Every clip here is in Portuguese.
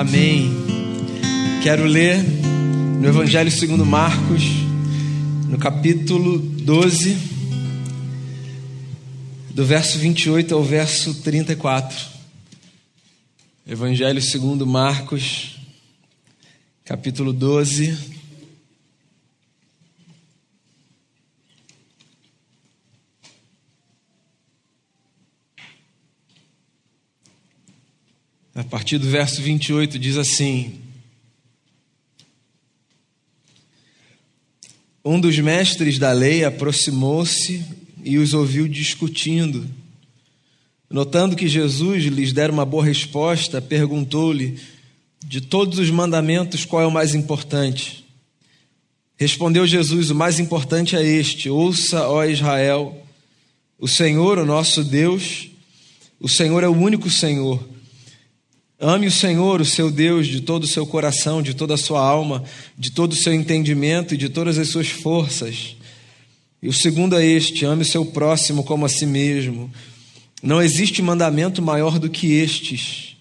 Amém. Quero ler no Evangelho segundo Marcos, no capítulo 12, do verso 28 ao verso 34. Evangelho segundo Marcos, capítulo 12, a partir do verso 28, diz assim: Um dos mestres da lei aproximou-se e os ouviu discutindo. Notando que Jesus lhes dera uma boa resposta, perguntou-lhe: De todos os mandamentos, qual é o mais importante? Respondeu Jesus: O mais importante é este: Ouça, ó Israel, o Senhor, o nosso Deus, o Senhor é o único Senhor. Ame o Senhor, o seu Deus, de todo o seu coração, de toda a sua alma, de todo o seu entendimento e de todas as suas forças. E o segundo é este: ame o seu próximo como a si mesmo. Não existe mandamento maior do que estes.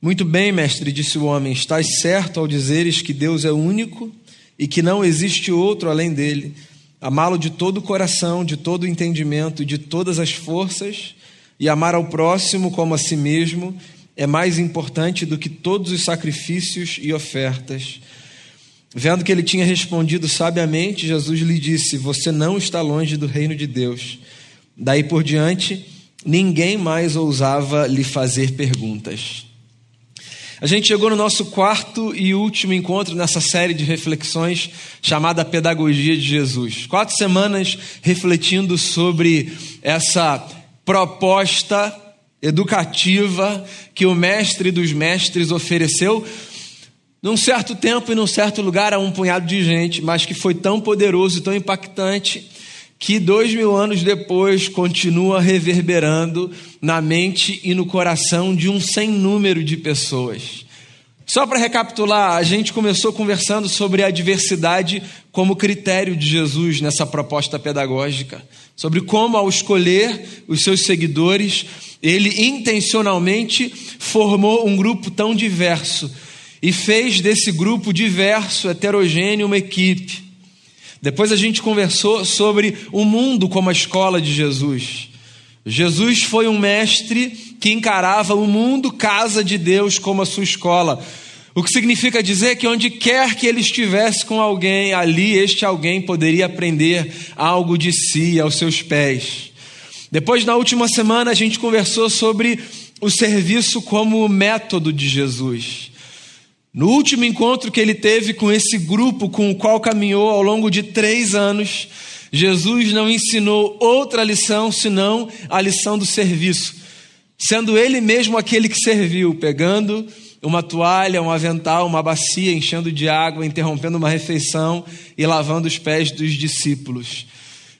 Muito bem, mestre, disse o homem, estás certo ao dizeres que Deus é único e que não existe outro além dele. Amá-lo de todo o coração, de todo o entendimento de todas as forças, e amar ao próximo como a si mesmo é mais importante do que todos os sacrifícios e ofertas. Vendo que ele tinha respondido sabiamente, Jesus lhe disse: Você não está longe do reino de Deus. Daí por diante, ninguém mais ousava lhe fazer perguntas. A gente chegou no nosso quarto e último encontro nessa série de reflexões chamada Pedagogia de Jesus. Quatro semanas refletindo sobre essa proposta educativa que o mestre dos mestres ofereceu num certo tempo e num certo lugar a um punhado de gente, mas que foi tão poderoso e tão impactante que dois mil anos depois continua reverberando na mente e no coração de um sem número de pessoas. Só para recapitular, a gente começou conversando sobre a diversidade como critério de Jesus nessa proposta pedagógica, sobre como, ao escolher os seus seguidores, ele intencionalmente formou um grupo tão diverso e fez desse grupo diverso, heterogêneo, uma equipe. Depois a gente conversou sobre o mundo como a escola de Jesus. Jesus foi um mestre que encarava o mundo, casa de Deus, como a sua escola. O que significa dizer que onde quer que ele estivesse com alguém, ali este alguém poderia aprender algo de si aos seus pés. Depois, na última semana, a gente conversou sobre o serviço como método de Jesus. No último encontro que ele teve com esse grupo com o qual caminhou ao longo de três anos, Jesus não ensinou outra lição senão a lição do serviço, sendo ele mesmo aquele que serviu, pegando uma toalha, um avental, uma bacia, enchendo de água, interrompendo uma refeição e lavando os pés dos discípulos.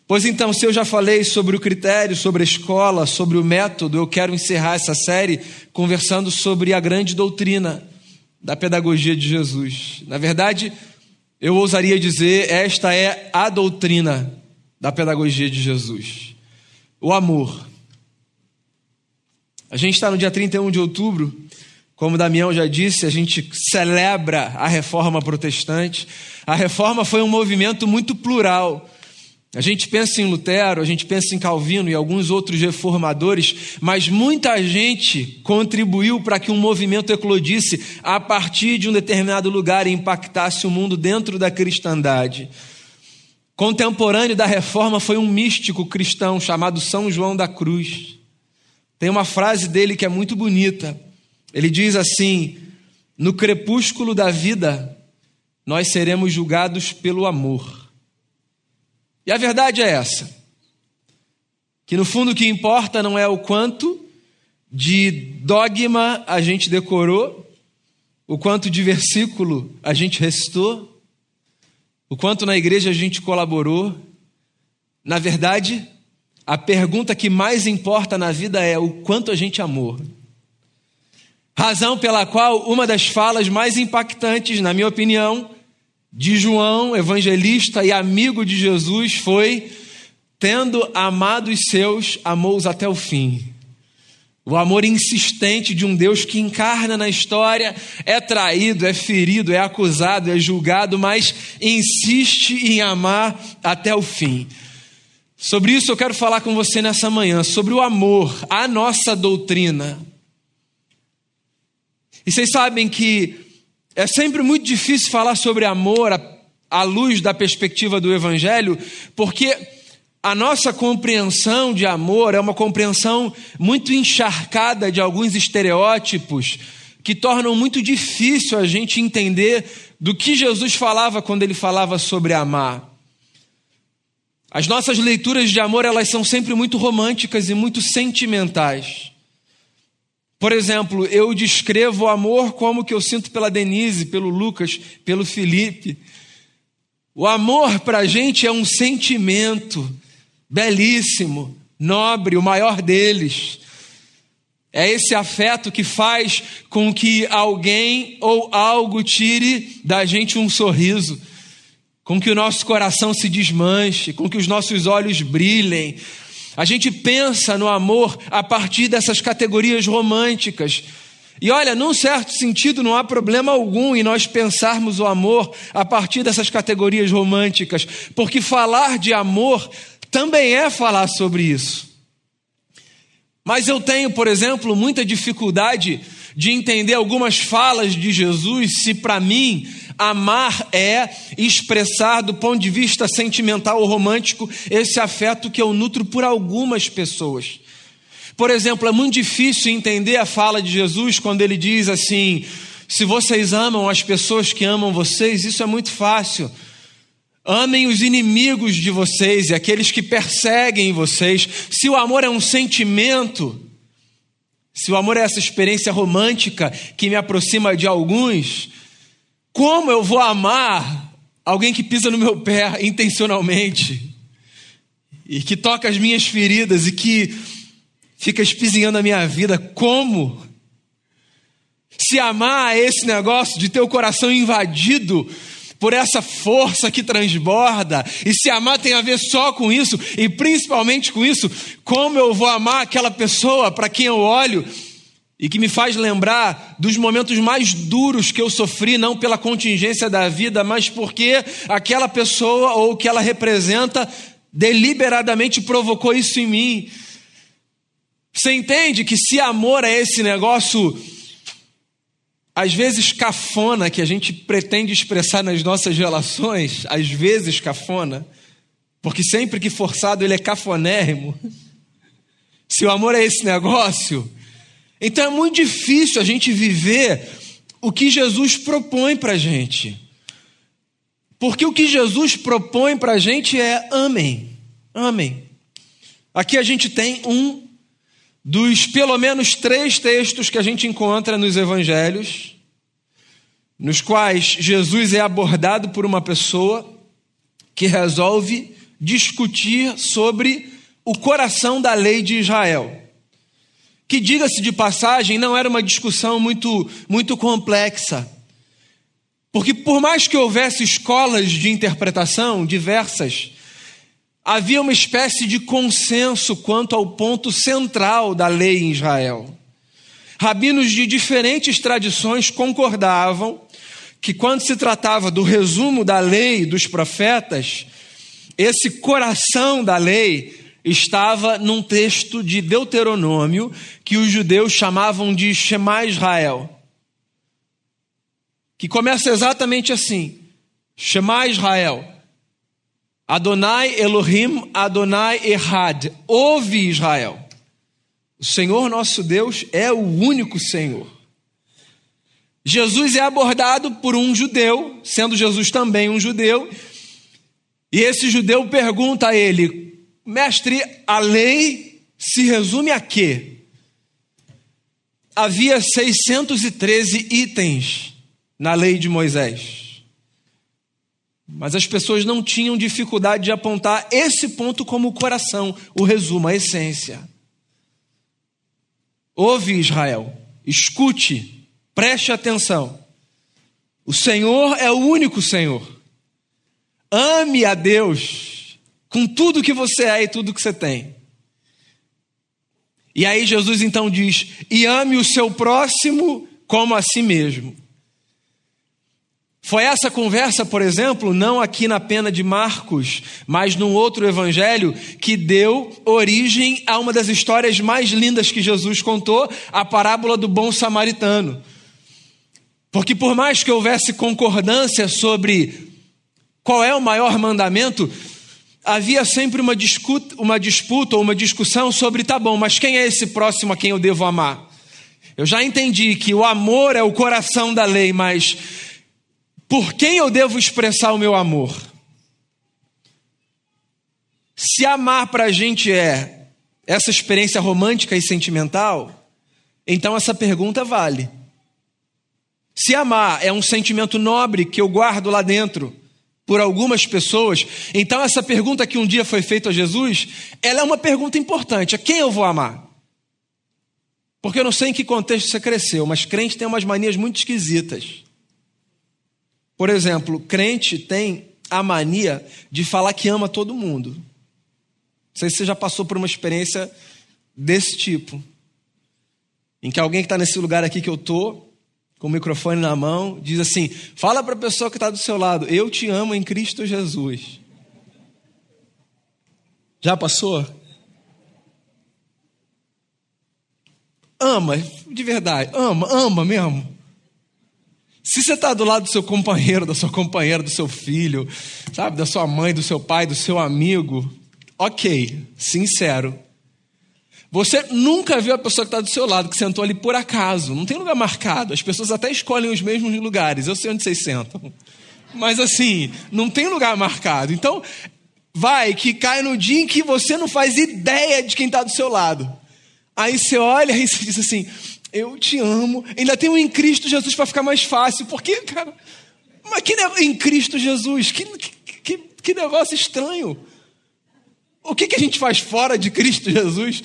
Pois então, se eu já falei sobre o critério, sobre a escola, sobre o método, eu quero encerrar essa série conversando sobre a grande doutrina da pedagogia de Jesus. Na verdade, eu ousaria dizer, esta é a doutrina da pedagogia de Jesus: o amor. A gente está no dia 31 de outubro, como Damião já disse, a gente celebra a reforma protestante. A reforma foi um movimento muito plural a gente pensa em Lutero, a gente pensa em Calvino e alguns outros reformadores, mas muita gente contribuiu para que um movimento eclodisse a partir de um determinado lugar e impactasse o mundo dentro da cristandade. Contemporâneo da reforma foi um místico cristão chamado São João da Cruz. Tem uma frase dele que é muito bonita. Ele diz assim: No crepúsculo da vida, nós seremos julgados pelo amor. E a verdade é essa: que no fundo o que importa não é o quanto de dogma a gente decorou, o quanto de versículo a gente restou, o quanto na igreja a gente colaborou. Na verdade, a pergunta que mais importa na vida é o quanto a gente amou. Razão pela qual uma das falas mais impactantes, na minha opinião, de João, evangelista e amigo de Jesus, foi: tendo amado os seus, amou-os até o fim. O amor insistente de um Deus que encarna na história, é traído, é ferido, é acusado, é julgado, mas insiste em amar até o fim. Sobre isso eu quero falar com você nessa manhã, sobre o amor, a nossa doutrina. E vocês sabem que é sempre muito difícil falar sobre amor à luz da perspectiva do Evangelho, porque a nossa compreensão de amor é uma compreensão muito encharcada de alguns estereótipos que tornam muito difícil a gente entender do que Jesus falava quando ele falava sobre amar. As nossas leituras de amor, elas são sempre muito românticas e muito sentimentais. Por exemplo, eu descrevo o amor como que eu sinto pela Denise, pelo Lucas, pelo Felipe. O amor para a gente é um sentimento, belíssimo, nobre, o maior deles. É esse afeto que faz com que alguém ou algo tire da gente um sorriso, com que o nosso coração se desmanche, com que os nossos olhos brilhem. A gente pensa no amor a partir dessas categorias românticas. E olha, num certo sentido, não há problema algum em nós pensarmos o amor a partir dessas categorias românticas, porque falar de amor também é falar sobre isso. Mas eu tenho, por exemplo, muita dificuldade de entender algumas falas de Jesus se para mim amar é expressar do ponto de vista sentimental ou romântico esse afeto que eu nutro por algumas pessoas. Por exemplo, é muito difícil entender a fala de Jesus quando ele diz assim: se vocês amam as pessoas que amam vocês, isso é muito fácil. Amem os inimigos de vocês e aqueles que perseguem vocês. Se o amor é um sentimento, se o amor é essa experiência romântica que me aproxima de alguns, como eu vou amar alguém que pisa no meu pé intencionalmente e que toca as minhas feridas e que fica espizinhando a minha vida? Como? Se amar é esse negócio de ter o coração invadido por essa força que transborda. E se amar tem a ver só com isso, e principalmente com isso, como eu vou amar aquela pessoa para quem eu olho e que me faz lembrar dos momentos mais duros que eu sofri, não pela contingência da vida, mas porque aquela pessoa ou o que ela representa deliberadamente provocou isso em mim. Você entende que se amor é esse negócio às vezes cafona que a gente pretende expressar nas nossas relações, às vezes cafona, porque sempre que forçado ele é cafonérrimo. Se o amor é esse negócio, então é muito difícil a gente viver o que Jesus propõe para a gente. Porque o que Jesus propõe para a gente é amém, amém. Aqui a gente tem um dos pelo menos três textos que a gente encontra nos evangelhos, nos quais Jesus é abordado por uma pessoa que resolve discutir sobre o coração da lei de Israel. Que, diga-se de passagem, não era uma discussão muito, muito complexa. Porque, por mais que houvesse escolas de interpretação diversas, havia uma espécie de consenso quanto ao ponto central da lei em Israel. Rabinos de diferentes tradições concordavam que, quando se tratava do resumo da lei dos profetas, esse coração da lei estava num texto de Deuteronômio que os judeus chamavam de Shema Israel, que começa exatamente assim: Shema Israel, Adonai Elohim, Adonai Errad. Ouve Israel. O Senhor nosso Deus é o único Senhor. Jesus é abordado por um judeu, sendo Jesus também um judeu, e esse judeu pergunta a ele: Mestre, a lei se resume a quê? Havia 613 itens na lei de Moisés. Mas as pessoas não tinham dificuldade de apontar esse ponto como o coração, o resumo, a essência. Ouve, Israel, escute, preste atenção. O Senhor é o único Senhor. Ame a Deus com tudo que você é e tudo que você tem. E aí Jesus então diz: e ame o seu próximo como a si mesmo. Foi essa conversa, por exemplo, não aqui na pena de Marcos, mas num outro evangelho, que deu origem a uma das histórias mais lindas que Jesus contou, a parábola do bom samaritano. Porque por mais que houvesse concordância sobre qual é o maior mandamento, havia sempre uma disputa, uma disputa ou uma discussão sobre, tá bom, mas quem é esse próximo a quem eu devo amar? Eu já entendi que o amor é o coração da lei, mas por quem eu devo expressar o meu amor? Se amar para a gente é essa experiência romântica e sentimental, então essa pergunta vale. Se amar é um sentimento nobre que eu guardo lá dentro por algumas pessoas, então essa pergunta que um dia foi feita a Jesus, ela é uma pergunta importante: a quem eu vou amar? Porque eu não sei em que contexto você cresceu, mas crente tem umas manias muito esquisitas. Por exemplo, crente tem a mania de falar que ama todo mundo. Não sei se você já passou por uma experiência desse tipo. Em que alguém que está nesse lugar aqui que eu estou, com o microfone na mão, diz assim: fala para a pessoa que está do seu lado, eu te amo em Cristo Jesus. Já passou? Ama, de verdade, ama, ama mesmo. Se você está do lado do seu companheiro, da sua companheira, do seu filho, sabe, da sua mãe, do seu pai, do seu amigo, ok, sincero. Você nunca viu a pessoa que está do seu lado, que sentou ali por acaso, não tem lugar marcado. As pessoas até escolhem os mesmos lugares, eu sei onde vocês sentam. Mas assim, não tem lugar marcado. Então, vai que cai no dia em que você não faz ideia de quem está do seu lado. Aí você olha e você diz assim: eu te amo. Ainda tenho em Cristo Jesus para ficar mais fácil. Porque, cara, mas que em Cristo Jesus? Que, que, que negócio estranho. O que, que a gente faz fora de Cristo Jesus?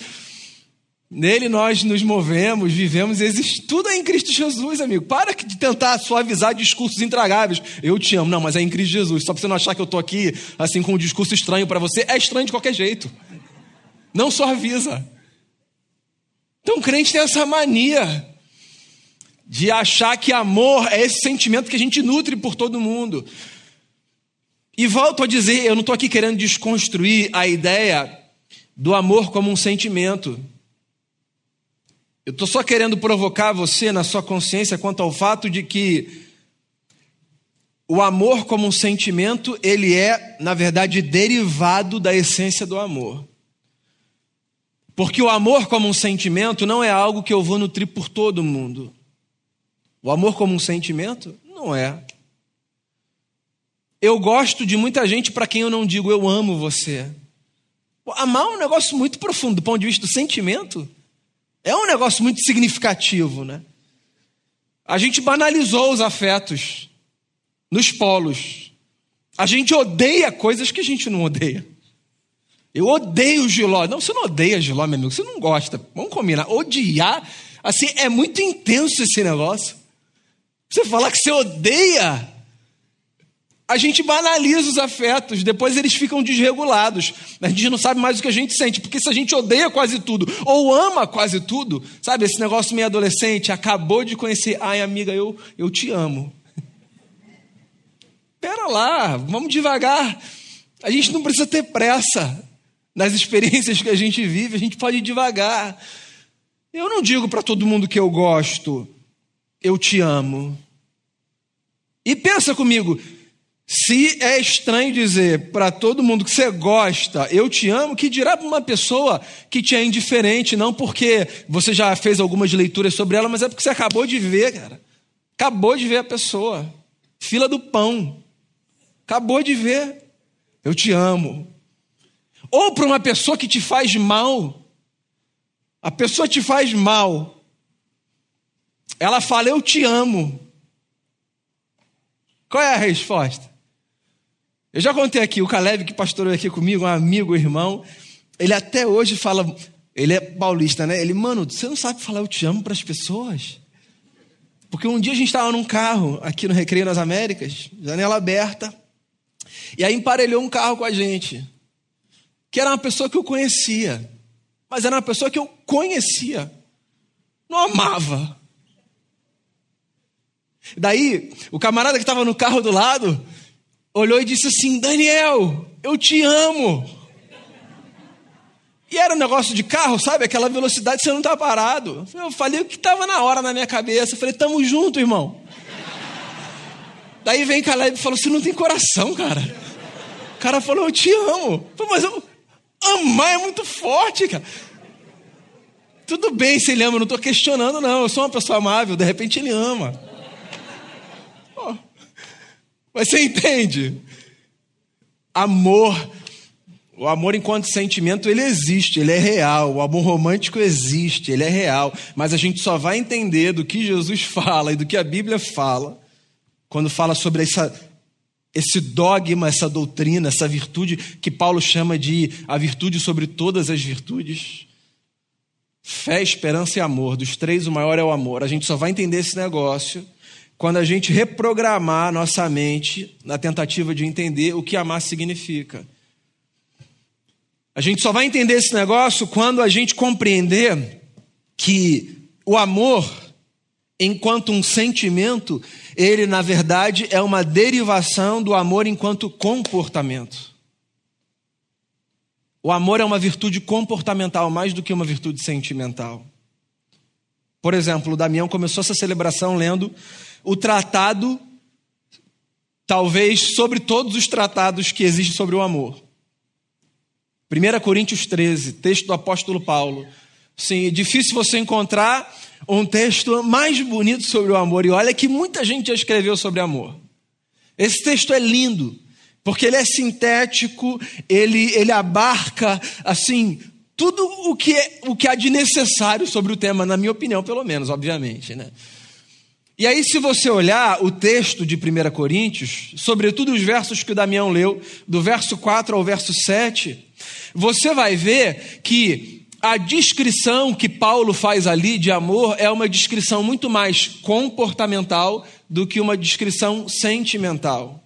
Nele nós nos movemos, vivemos, existe tudo é em Cristo Jesus, amigo. Para de tentar suavizar discursos intragáveis. Eu te amo, não, mas é em Cristo Jesus. Só para você não achar que eu estou aqui assim com um discurso estranho para você, é estranho de qualquer jeito. Não suaviza. Então, crente tem essa mania de achar que amor é esse sentimento que a gente nutre por todo mundo. E volto a dizer, eu não estou aqui querendo desconstruir a ideia do amor como um sentimento. Eu estou só querendo provocar você na sua consciência quanto ao fato de que o amor como um sentimento, ele é, na verdade, derivado da essência do amor. Porque o amor como um sentimento não é algo que eu vou nutrir por todo mundo. O amor como um sentimento não é. Eu gosto de muita gente para quem eu não digo eu amo você. Amar é um negócio muito profundo do ponto de vista do sentimento. É um negócio muito significativo, né? A gente banalizou os afetos nos polos. A gente odeia coisas que a gente não odeia. Eu odeio Giló. Não, você não odeia Giló, meu amigo. Você não gosta. Vamos combinar. Odiar, assim, é muito intenso esse negócio. Você falar que você odeia, a gente banaliza os afetos, depois eles ficam desregulados. A gente não sabe mais o que a gente sente, porque se a gente odeia quase tudo, ou ama quase tudo, sabe, esse negócio meio adolescente, acabou de conhecer, ai amiga, eu, eu te amo. Pera lá, vamos devagar. A gente não precisa ter pressa nas experiências que a gente vive, a gente pode ir devagar. Eu não digo para todo mundo que eu gosto, eu te amo. E pensa comigo, se é estranho dizer para todo mundo que você gosta, eu te amo, que dirá para uma pessoa que te é indiferente, não porque você já fez algumas leituras sobre ela, mas é porque você acabou de ver, cara. Acabou de ver a pessoa. Fila do pão. Acabou de ver. Eu te amo. Ou para uma pessoa que te faz mal. A pessoa te faz mal. Ela fala, eu te amo. Qual é a resposta? Eu já contei aqui, o Caleb que pastorou aqui comigo, um amigo, irmão, ele até hoje fala, ele é paulista, né? Ele, mano, você não sabe falar eu te amo para as pessoas? Porque um dia a gente estava num carro aqui no Recreio nas Américas, janela aberta, e aí emparelhou um carro com a gente que era uma pessoa que eu conhecia. mas era uma pessoa que eu conhecia, não amava. Daí, o camarada que estava no carro do lado olhou e disse assim: Daniel, eu te amo. E era um negócio de carro, sabe? Aquela velocidade você não está parado. Eu falei o que estava na hora na minha cabeça. Eu falei, tamo junto, irmão. Daí vem Caleb e falou: Você não tem coração, cara. O cara falou: Eu te amo. Falei, Mas eu, amar é muito forte, cara. Tudo bem se ele ama, não estou questionando, não. Eu sou uma pessoa amável, de repente ele ama. Oh. Mas você entende? Amor o amor enquanto sentimento, ele existe, ele é real. O amor romântico existe, ele é real. Mas a gente só vai entender do que Jesus fala e do que a Bíblia fala quando fala sobre essa, esse dogma, essa doutrina, essa virtude que Paulo chama de a virtude sobre todas as virtudes. Fé, esperança e amor. Dos três, o maior é o amor. A gente só vai entender esse negócio quando a gente reprogramar nossa mente na tentativa de entender o que amar significa. A gente só vai entender esse negócio quando a gente compreender que o amor, enquanto um sentimento, ele na verdade é uma derivação do amor enquanto comportamento. O amor é uma virtude comportamental mais do que uma virtude sentimental. Por exemplo, o Damião começou essa celebração lendo o tratado, talvez sobre todos os tratados que existem sobre o amor. 1 Coríntios 13, texto do apóstolo Paulo. Sim, é difícil você encontrar um texto mais bonito sobre o amor. E olha que muita gente já escreveu sobre amor. Esse texto é lindo, porque ele é sintético, ele, ele abarca, assim, tudo o que, é, o que há de necessário sobre o tema, na minha opinião, pelo menos, obviamente, né? E aí, se você olhar o texto de 1 Coríntios, sobretudo os versos que o Damião leu, do verso 4 ao verso 7, você vai ver que a descrição que Paulo faz ali de amor é uma descrição muito mais comportamental do que uma descrição sentimental.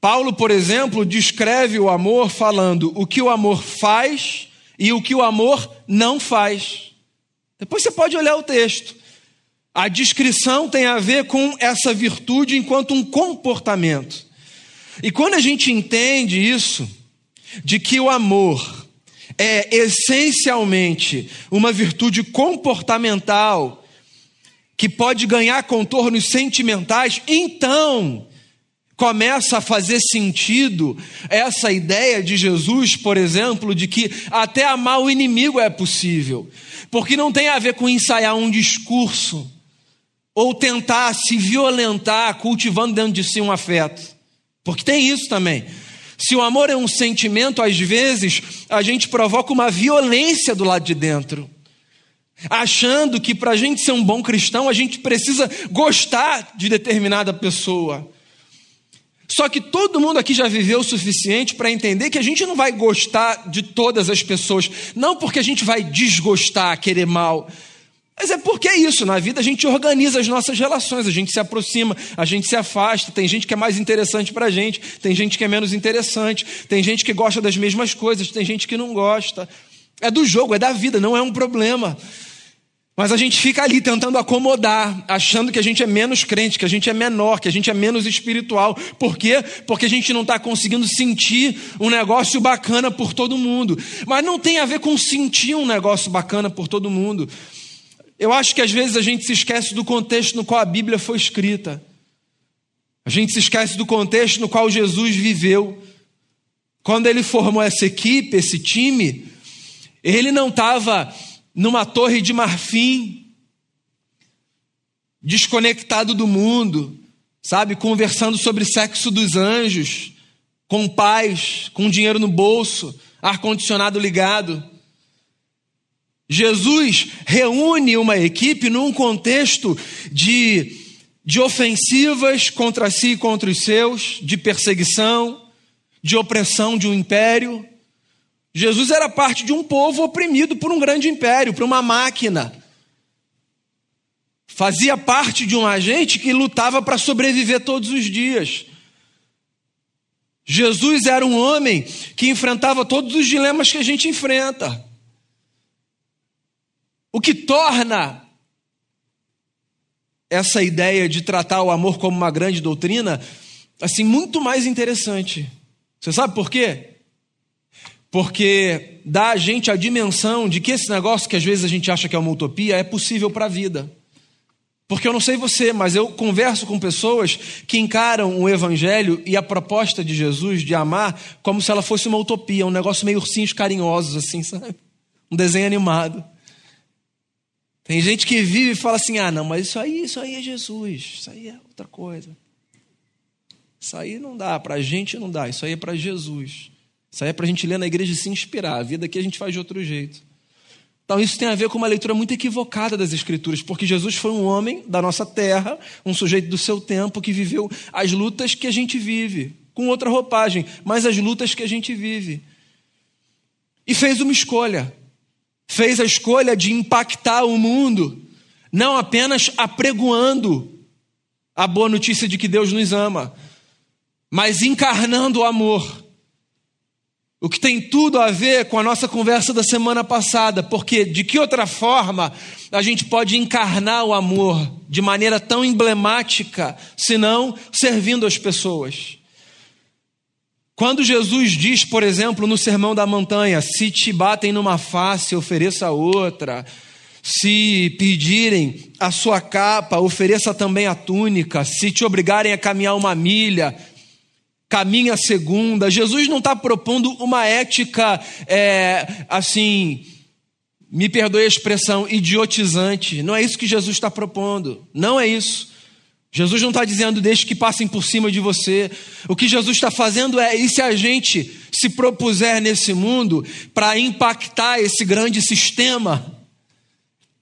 Paulo, por exemplo, descreve o amor falando o que o amor faz e o que o amor não faz. Depois você pode olhar o texto. A descrição tem a ver com essa virtude enquanto um comportamento. E quando a gente entende isso, de que o amor é essencialmente uma virtude comportamental que pode ganhar contornos sentimentais, então começa a fazer sentido essa ideia de Jesus, por exemplo, de que até amar o inimigo é possível, porque não tem a ver com ensaiar um discurso ou tentar se violentar cultivando dentro de si um afeto. Porque tem isso também. Se o amor é um sentimento, às vezes a gente provoca uma violência do lado de dentro, achando que para a gente ser um bom cristão a gente precisa gostar de determinada pessoa. Só que todo mundo aqui já viveu o suficiente para entender que a gente não vai gostar de todas as pessoas, não porque a gente vai desgostar, querer mal, mas é porque é isso, na vida a gente organiza as nossas relações, a gente se aproxima, a gente se afasta, tem gente que é mais interessante para a gente, tem gente que é menos interessante, tem gente que gosta das mesmas coisas, tem gente que não gosta. É do jogo, é da vida, não é um problema. Mas a gente fica ali tentando acomodar, achando que a gente é menos crente, que a gente é menor, que a gente é menos espiritual. Por quê? Porque a gente não está conseguindo sentir um negócio bacana por todo mundo. Mas não tem a ver com sentir um negócio bacana por todo mundo. Eu acho que às vezes a gente se esquece do contexto no qual a Bíblia foi escrita. A gente se esquece do contexto no qual Jesus viveu. Quando ele formou essa equipe, esse time, ele não estava numa torre de marfim, desconectado do mundo, sabe, conversando sobre sexo dos anjos, com paz, com dinheiro no bolso, ar-condicionado ligado. Jesus reúne uma equipe num contexto de, de ofensivas contra si e contra os seus, de perseguição, de opressão de um império. Jesus era parte de um povo oprimido por um grande império, por uma máquina. Fazia parte de um agente que lutava para sobreviver todos os dias. Jesus era um homem que enfrentava todos os dilemas que a gente enfrenta. O que torna essa ideia de tratar o amor como uma grande doutrina assim muito mais interessante. Você sabe por quê? Porque dá a gente a dimensão de que esse negócio que às vezes a gente acha que é uma utopia é possível para a vida. Porque eu não sei você, mas eu converso com pessoas que encaram o Evangelho e a proposta de Jesus de amar como se ela fosse uma utopia, um negócio meio ursinhos carinhosos, assim, sabe? Um desenho animado. Tem gente que vive e fala assim: ah, não, mas isso aí, isso aí é Jesus, isso aí é outra coisa. Isso aí não dá, para a gente não dá, isso aí é para Jesus. Isso aí é para a gente ler na igreja e se inspirar. A vida aqui a gente faz de outro jeito. Então, isso tem a ver com uma leitura muito equivocada das Escrituras, porque Jesus foi um homem da nossa terra, um sujeito do seu tempo, que viveu as lutas que a gente vive, com outra roupagem, mas as lutas que a gente vive. E fez uma escolha. Fez a escolha de impactar o mundo, não apenas apregoando a boa notícia de que Deus nos ama, mas encarnando o amor o que tem tudo a ver com a nossa conversa da semana passada, porque de que outra forma a gente pode encarnar o amor de maneira tão emblemática, senão servindo as pessoas? Quando Jesus diz, por exemplo, no Sermão da Montanha: se te batem numa face, ofereça outra. Se pedirem a sua capa, ofereça também a túnica. Se te obrigarem a caminhar uma milha, caminha a segunda. Jesus não está propondo uma ética é, assim, me perdoe a expressão, idiotizante. Não é isso que Jesus está propondo. Não é isso. Jesus não está dizendo deixe que passem por cima de você. O que Jesus está fazendo é, e se a gente se propuser nesse mundo para impactar esse grande sistema,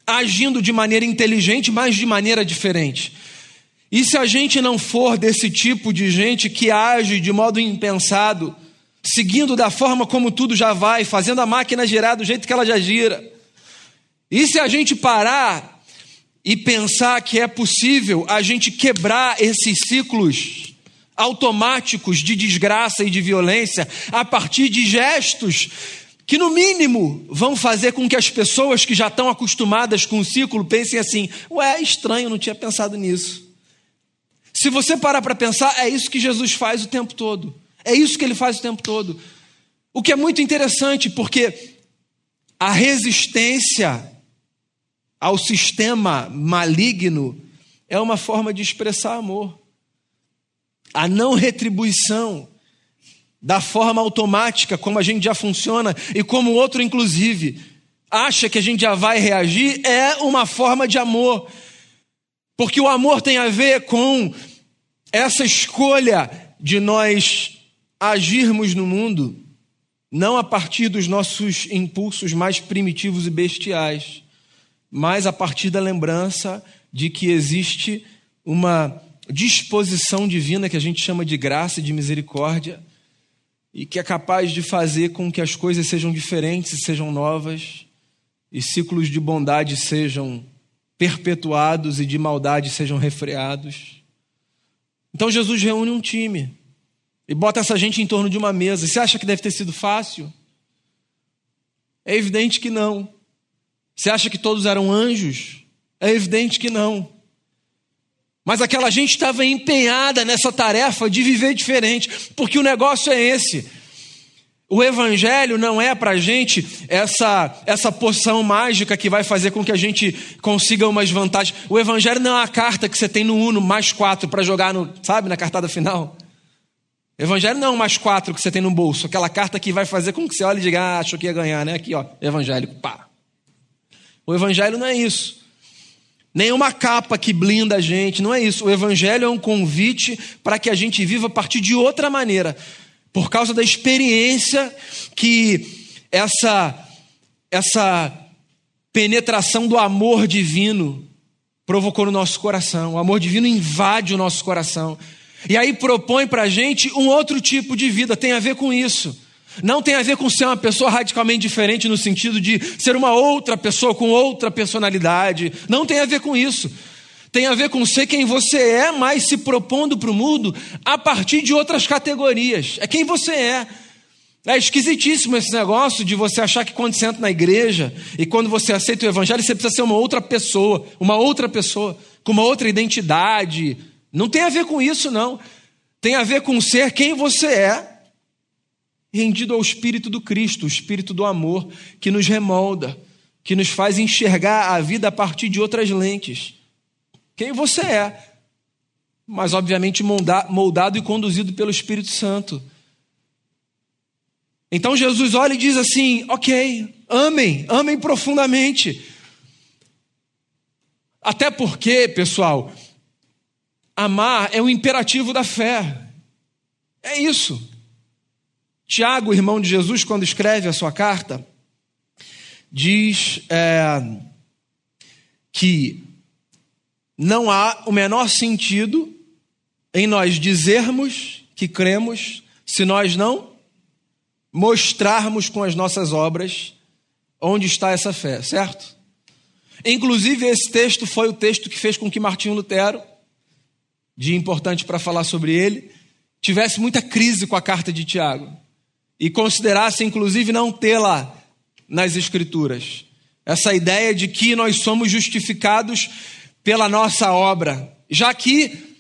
agindo de maneira inteligente, mas de maneira diferente. E se a gente não for desse tipo de gente que age de modo impensado, seguindo da forma como tudo já vai, fazendo a máquina girar do jeito que ela já gira, e se a gente parar e pensar que é possível a gente quebrar esses ciclos automáticos de desgraça e de violência a partir de gestos que, no mínimo, vão fazer com que as pessoas que já estão acostumadas com o ciclo pensem assim: ué, é estranho, não tinha pensado nisso. Se você parar para pensar, é isso que Jesus faz o tempo todo. É isso que ele faz o tempo todo. O que é muito interessante, porque a resistência ao sistema maligno é uma forma de expressar amor. A não retribuição da forma automática como a gente já funciona e como o outro, inclusive, acha que a gente já vai reagir, é uma forma de amor. Porque o amor tem a ver com essa escolha de nós agirmos no mundo não a partir dos nossos impulsos mais primitivos e bestiais, mas a partir da lembrança de que existe uma disposição divina que a gente chama de graça e de misericórdia e que é capaz de fazer com que as coisas sejam diferentes e sejam novas e ciclos de bondade sejam perpetuados e de maldade sejam refreados. Então Jesus reúne um time e bota essa gente em torno de uma mesa. Você acha que deve ter sido fácil? É evidente que não. Você acha que todos eram anjos? É evidente que não. Mas aquela gente estava empenhada nessa tarefa de viver diferente, porque o negócio é esse. O Evangelho não é para a gente essa, essa poção mágica que vai fazer com que a gente consiga umas vantagens. O Evangelho não é a carta que você tem no Uno mais quatro para jogar, no, sabe, na cartada final. O Evangelho não é um mais quatro que você tem no bolso, aquela carta que vai fazer com que você olhe e diga, ah, achou que ia ganhar, né? Aqui, ó, evangélico, pá. O Evangelho não é isso. Nenhuma capa que blinda a gente, não é isso. O Evangelho é um convite para que a gente viva a partir de outra maneira por causa da experiência que essa essa penetração do amor divino provocou no nosso coração. O amor divino invade o nosso coração. E aí propõe para a gente um outro tipo de vida, tem a ver com isso. Não tem a ver com ser uma pessoa radicalmente diferente no sentido de ser uma outra pessoa com outra personalidade. Não tem a ver com isso. Tem a ver com ser quem você é, mas se propondo para o mundo a partir de outras categorias. É quem você é. É esquisitíssimo esse negócio de você achar que quando você entra na igreja e quando você aceita o evangelho, você precisa ser uma outra pessoa, uma outra pessoa, com uma outra identidade. Não tem a ver com isso, não. Tem a ver com ser quem você é, rendido ao Espírito do Cristo, o Espírito do amor, que nos remolda, que nos faz enxergar a vida a partir de outras lentes. Quem você é, mas obviamente moldado e conduzido pelo Espírito Santo. Então Jesus olha e diz assim: ok, amem, amem profundamente. Até porque, pessoal, amar é o imperativo da fé. É isso. Tiago, irmão de Jesus, quando escreve a sua carta, diz é, que não há o menor sentido em nós dizermos que cremos se nós não mostrarmos com as nossas obras onde está essa fé, certo? Inclusive, esse texto foi o texto que fez com que Martinho Lutero, de importante para falar sobre ele, tivesse muita crise com a carta de Tiago e considerasse, inclusive, não tê-la nas Escrituras. Essa ideia de que nós somos justificados pela nossa obra, já que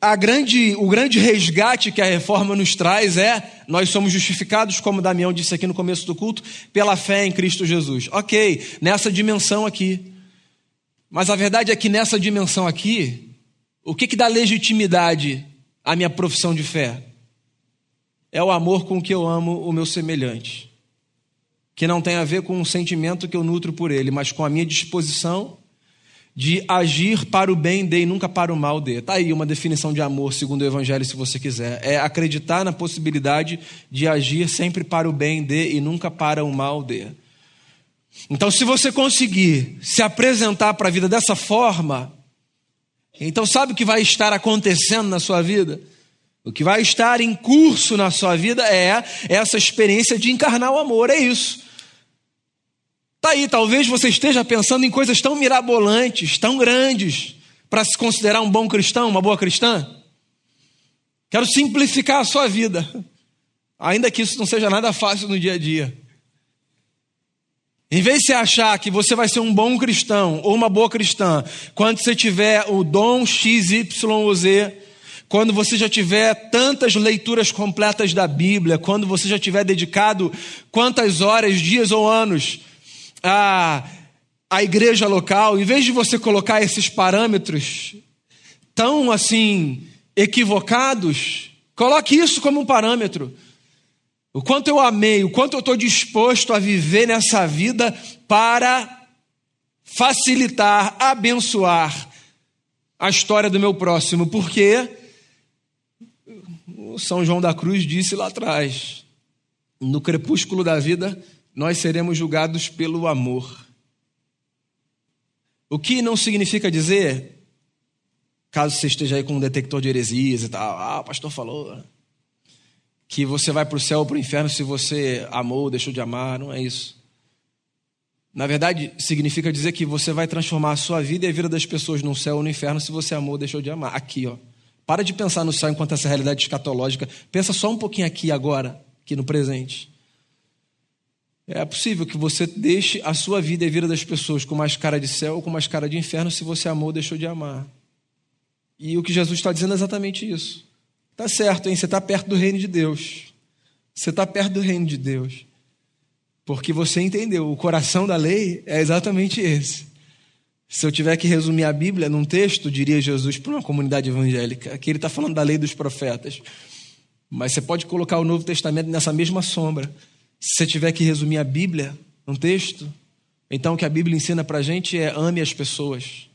a grande, o grande resgate que a reforma nos traz é: nós somos justificados, como Damião disse aqui no começo do culto, pela fé em Cristo Jesus. Ok, nessa dimensão aqui. Mas a verdade é que nessa dimensão aqui, o que, que dá legitimidade à minha profissão de fé? É o amor com que eu amo o meu semelhante, que não tem a ver com um sentimento que eu nutro por ele, mas com a minha disposição de agir para o bem de e nunca para o mal de. Está aí uma definição de amor, segundo o Evangelho, se você quiser. É acreditar na possibilidade de agir sempre para o bem de e nunca para o mal de. Então, se você conseguir se apresentar para a vida dessa forma, então sabe o que vai estar acontecendo na sua vida? O que vai estar em curso na sua vida é essa experiência de encarnar o amor, é isso. Tá aí, talvez você esteja pensando em coisas tão mirabolantes, tão grandes, para se considerar um bom cristão, uma boa cristã. Quero simplificar a sua vida, ainda que isso não seja nada fácil no dia a dia. Em vez de você achar que você vai ser um bom cristão ou uma boa cristã, quando você tiver o dom X, Y ou Z, quando você já tiver tantas leituras completas da Bíblia, quando você já tiver dedicado quantas horas, dias ou anos a, a igreja local, em vez de você colocar esses parâmetros tão assim equivocados, coloque isso como um parâmetro. O quanto eu amei, o quanto eu estou disposto a viver nessa vida para facilitar, abençoar a história do meu próximo, porque São João da Cruz disse lá atrás: no crepúsculo da vida, nós seremos julgados pelo amor. O que não significa dizer, caso você esteja aí com um detector de heresias e tal, ah, o pastor falou, que você vai para o céu ou para o inferno se você amou ou deixou de amar, não é isso. Na verdade, significa dizer que você vai transformar a sua vida e a vida das pessoas no céu ou no inferno se você amou ou deixou de amar. Aqui, ó. Para de pensar no céu enquanto essa realidade escatológica. Pensa só um pouquinho aqui agora, aqui no presente. É possível que você deixe a sua vida e a vida das pessoas com mais cara de céu ou com mais cara de inferno se você amou ou deixou de amar. E o que Jesus está dizendo é exatamente isso. Tá certo, hein? Você está perto do reino de Deus. Você está perto do reino de Deus. Porque você entendeu, o coração da lei é exatamente esse. Se eu tiver que resumir a Bíblia num texto, diria Jesus para uma comunidade evangélica, que ele está falando da lei dos profetas. Mas você pode colocar o Novo Testamento nessa mesma sombra. Se você tiver que resumir a Bíblia num texto, então o que a Bíblia ensina para a gente é ame as pessoas.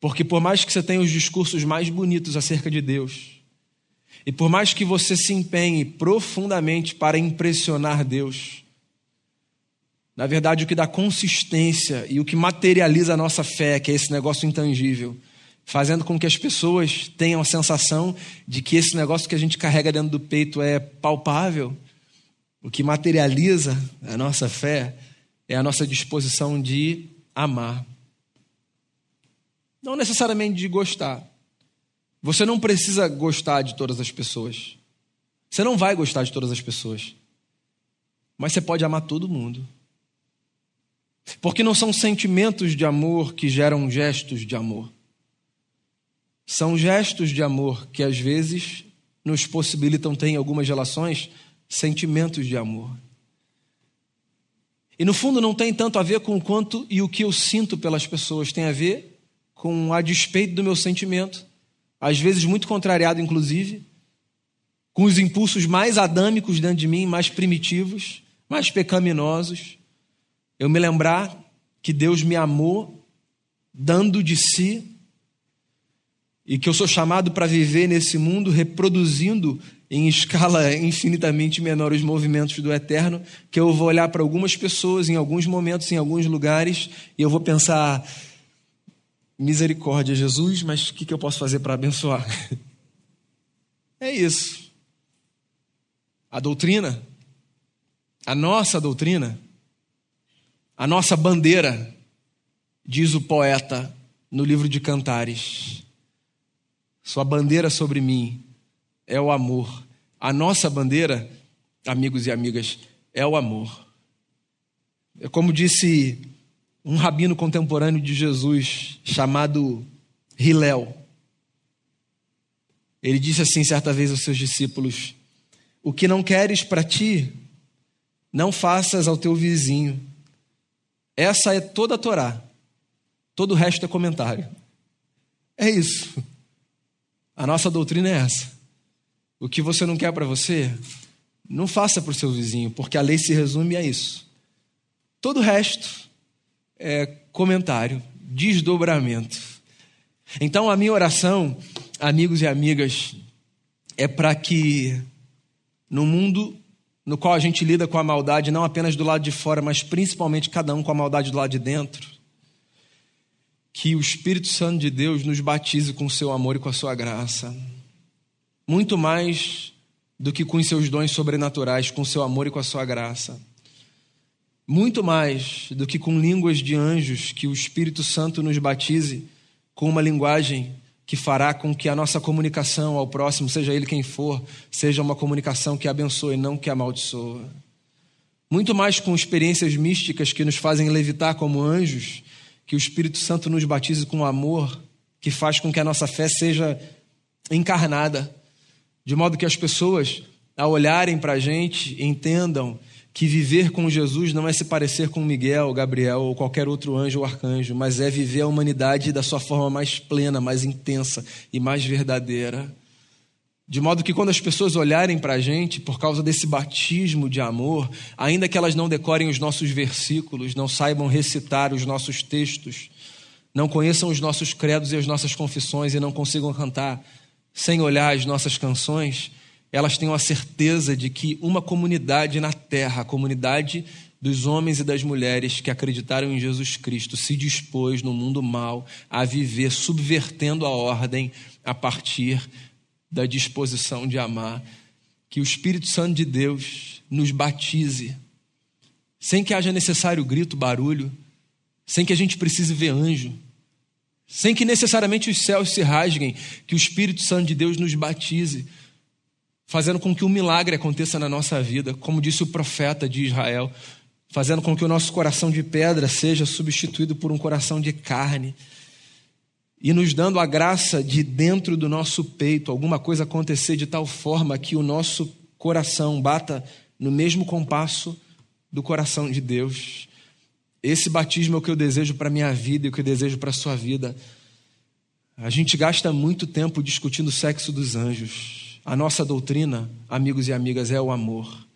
Porque por mais que você tenha os discursos mais bonitos acerca de Deus, e por mais que você se empenhe profundamente para impressionar Deus, na verdade o que dá consistência e o que materializa a nossa fé, que é esse negócio intangível, fazendo com que as pessoas tenham a sensação de que esse negócio que a gente carrega dentro do peito é palpável, o que materializa a nossa fé é a nossa disposição de amar. Não necessariamente de gostar. Você não precisa gostar de todas as pessoas. Você não vai gostar de todas as pessoas. Mas você pode amar todo mundo. Porque não são sentimentos de amor que geram gestos de amor. São gestos de amor que às vezes nos possibilitam ter em algumas relações sentimentos de amor. E no fundo não tem tanto a ver com o quanto e o que eu sinto pelas pessoas, tem a ver com a despeito do meu sentimento, às vezes muito contrariado, inclusive, com os impulsos mais adâmicos dentro de mim, mais primitivos, mais pecaminosos. Eu me lembrar que Deus me amou dando de si e que eu sou chamado para viver nesse mundo reproduzindo em escala infinitamente menor os movimentos do eterno, que eu vou olhar para algumas pessoas em alguns momentos, em alguns lugares, e eu vou pensar: misericórdia, Jesus, mas o que, que eu posso fazer para abençoar? É isso. A doutrina, a nossa doutrina, a nossa bandeira, diz o poeta no livro de Cantares sua bandeira sobre mim é o amor. A nossa bandeira, amigos e amigas, é o amor. É como disse um rabino contemporâneo de Jesus, chamado Hilel. Ele disse assim certa vez aos seus discípulos: O que não queres para ti, não faças ao teu vizinho. Essa é toda a Torá. Todo o resto é comentário. É isso. A nossa doutrina é essa. O que você não quer para você, não faça para o seu vizinho, porque a lei se resume a isso. Todo o resto é comentário, desdobramento. Então, a minha oração, amigos e amigas, é para que no mundo no qual a gente lida com a maldade, não apenas do lado de fora, mas principalmente cada um com a maldade do lado de dentro, que o Espírito Santo de Deus nos batize com o seu amor e com a sua graça. Muito mais do que com os seus dons sobrenaturais, com o seu amor e com a sua graça. Muito mais do que com línguas de anjos, que o Espírito Santo nos batize com uma linguagem que fará com que a nossa comunicação ao próximo, seja ele quem for, seja uma comunicação que abençoe, não que amaldiçoa. Muito mais com experiências místicas que nos fazem levitar como anjos que o Espírito Santo nos batize com amor, que faz com que a nossa fé seja encarnada, de modo que as pessoas, ao olharem para a gente, entendam que viver com Jesus não é se parecer com Miguel, Gabriel ou qualquer outro anjo ou arcanjo, mas é viver a humanidade da sua forma mais plena, mais intensa e mais verdadeira. De modo que quando as pessoas olharem para a gente, por causa desse batismo de amor, ainda que elas não decorem os nossos versículos, não saibam recitar os nossos textos, não conheçam os nossos credos e as nossas confissões e não consigam cantar sem olhar as nossas canções, elas tenham a certeza de que uma comunidade na terra, a comunidade dos homens e das mulheres que acreditaram em Jesus Cristo, se dispôs no mundo mal a viver subvertendo a ordem a partir da disposição de amar, que o Espírito Santo de Deus nos batize, sem que haja necessário grito, barulho, sem que a gente precise ver anjo, sem que necessariamente os céus se rasguem, que o Espírito Santo de Deus nos batize, fazendo com que um milagre aconteça na nossa vida, como disse o profeta de Israel, fazendo com que o nosso coração de pedra seja substituído por um coração de carne e nos dando a graça de dentro do nosso peito alguma coisa acontecer de tal forma que o nosso coração bata no mesmo compasso do coração de Deus. Esse batismo é o que eu desejo para minha vida e o que eu desejo para a sua vida. A gente gasta muito tempo discutindo o sexo dos anjos. A nossa doutrina, amigos e amigas, é o amor.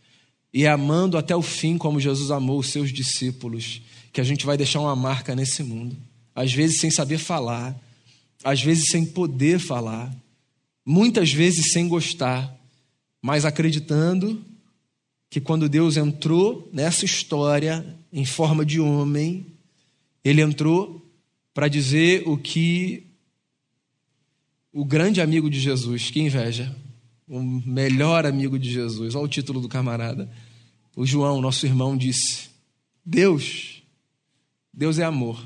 E é amando até o fim, como Jesus amou os seus discípulos, que a gente vai deixar uma marca nesse mundo. Às vezes sem saber falar, às vezes sem poder falar, muitas vezes sem gostar, mas acreditando que quando Deus entrou nessa história em forma de homem, ele entrou para dizer o que o grande amigo de Jesus, que inveja, o melhor amigo de Jesus, olha o título do camarada, o João, nosso irmão, disse: Deus, Deus é amor.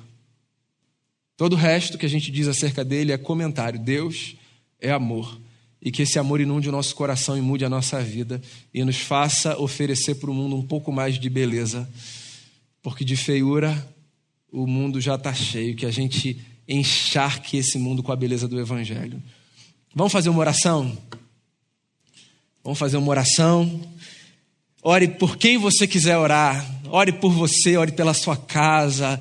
Todo o resto que a gente diz acerca dele é comentário. Deus é amor. E que esse amor inunde o nosso coração e mude a nossa vida e nos faça oferecer para o mundo um pouco mais de beleza. Porque de feiura o mundo já está cheio. Que a gente encharque esse mundo com a beleza do Evangelho. Vamos fazer uma oração? Vamos fazer uma oração. Ore por quem você quiser orar. Ore por você, ore pela sua casa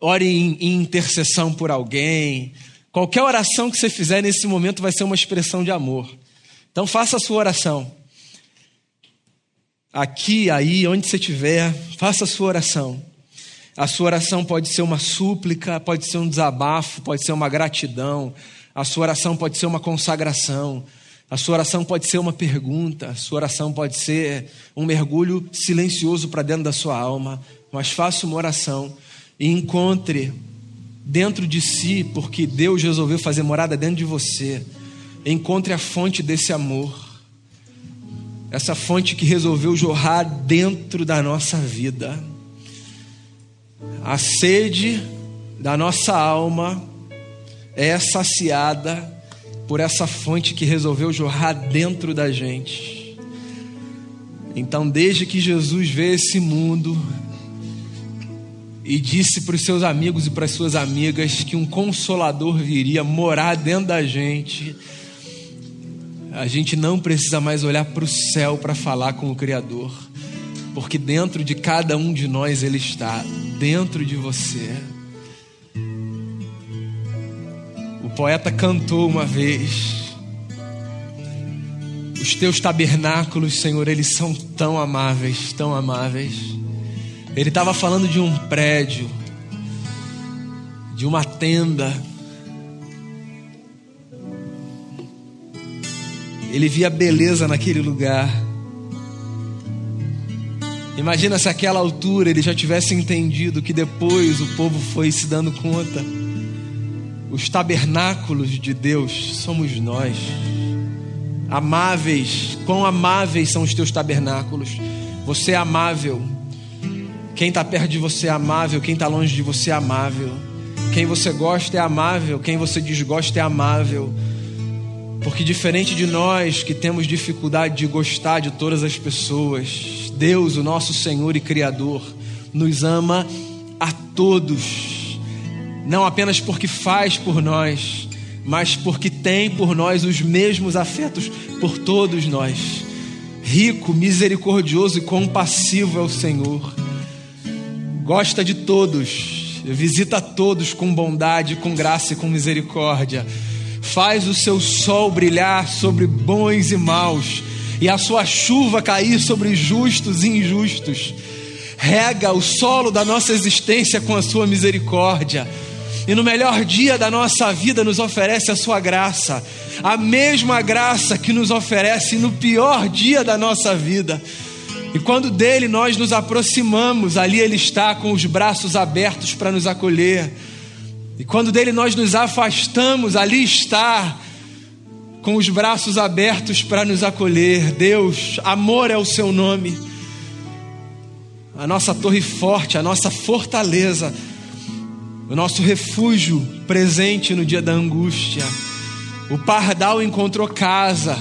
ore em, intercessão por alguém. Qualquer oração que você fizer nesse momento vai ser uma expressão de amor. Então faça a sua oração. Aqui, aí, onde você estiver, faça a sua oração. A sua oração pode ser uma súplica, pode ser um desabafo, pode ser uma gratidão. A sua oração pode ser uma consagração. A sua oração pode ser uma pergunta. A sua oração pode ser um mergulho silencioso para dentro da sua alma. Mas faça uma oração e encontre dentro de si, porque Deus resolveu fazer morada dentro de você, encontre a fonte desse amor, essa fonte que resolveu jorrar dentro da nossa vida. A sede da nossa alma é saciada por essa fonte que resolveu jorrar dentro da gente. Então, desde que Jesus veio esse mundo, e disse para os seus amigos e para as suas amigas que um consolador viria morar dentro da gente. A gente não precisa mais olhar para o céu para falar com o Criador, porque dentro de cada um de nós Ele está, dentro de você. Poeta cantou uma vez: Os teus tabernáculos, Senhor, eles são tão amáveis, tão amáveis. Ele estava falando de um prédio, de uma tenda. Ele via beleza naquele lugar. Imagina se àquela altura ele já tivesse entendido que depois o povo foi se dando conta. Os tabernáculos de Deus somos nós. Amáveis, quão amáveis são os teus tabernáculos. Você é amável. Quem está perto de você é amável, quem está longe de você é amável. Quem você gosta é amável, quem você desgosta é amável. Porque diferente de nós que temos dificuldade de gostar de todas as pessoas, Deus, o nosso Senhor e Criador, nos ama a todos. Não apenas porque faz por nós, mas porque tem por nós os mesmos afetos por todos nós. Rico, misericordioso e compassivo é o Senhor gosta de todos, visita todos com bondade, com graça e com misericórdia. Faz o seu sol brilhar sobre bons e maus, e a sua chuva cair sobre justos e injustos. Rega o solo da nossa existência com a sua misericórdia. E no melhor dia da nossa vida nos oferece a sua graça, a mesma graça que nos oferece no pior dia da nossa vida e quando dele nós nos aproximamos, ali ele está com os braços abertos para nos acolher. E quando dele nós nos afastamos, ali está com os braços abertos para nos acolher. Deus, amor é o seu nome. A nossa torre forte, a nossa fortaleza, o nosso refúgio presente no dia da angústia. O pardal encontrou casa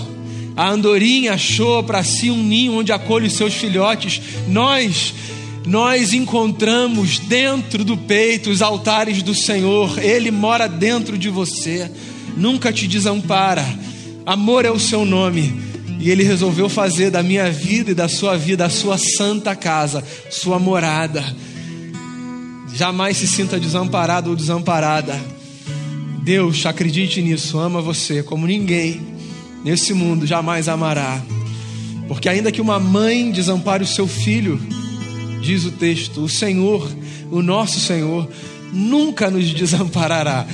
a andorinha achou para si um ninho onde acolhe os seus filhotes. Nós, nós encontramos dentro do peito os altares do Senhor. Ele mora dentro de você. Nunca te desampara. Amor é o seu nome. E ele resolveu fazer da minha vida e da sua vida a sua santa casa, sua morada. Jamais se sinta desamparado ou desamparada. Deus, acredite nisso, ama você como ninguém nesse mundo jamais amará. Porque ainda que uma mãe desampare o seu filho, diz o texto, o Senhor, o nosso Senhor, nunca nos desamparará.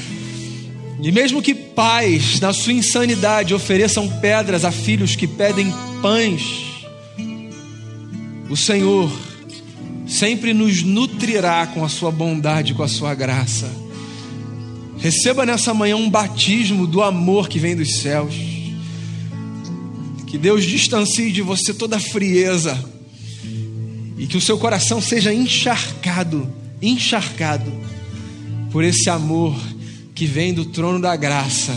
E mesmo que pais, na sua insanidade, ofereçam pedras a filhos que pedem pães, o Senhor sempre nos nutrirá com a sua bondade, com a sua graça. Receba nessa manhã um batismo do amor que vem dos céus. Que Deus distancie de você toda frieza e que o seu coração seja encharcado, encharcado por esse amor que vem do trono da graça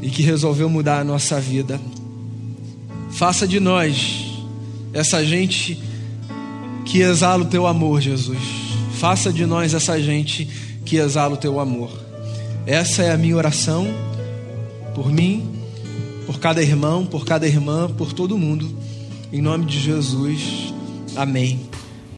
e que resolveu mudar a nossa vida. Faça de nós essa gente que exala o teu amor, Jesus. Faça de nós essa gente que exala o teu amor. Essa é a minha oração por mim, por cada irmão, por cada irmã, por todo mundo. Em nome de Jesus. Amém.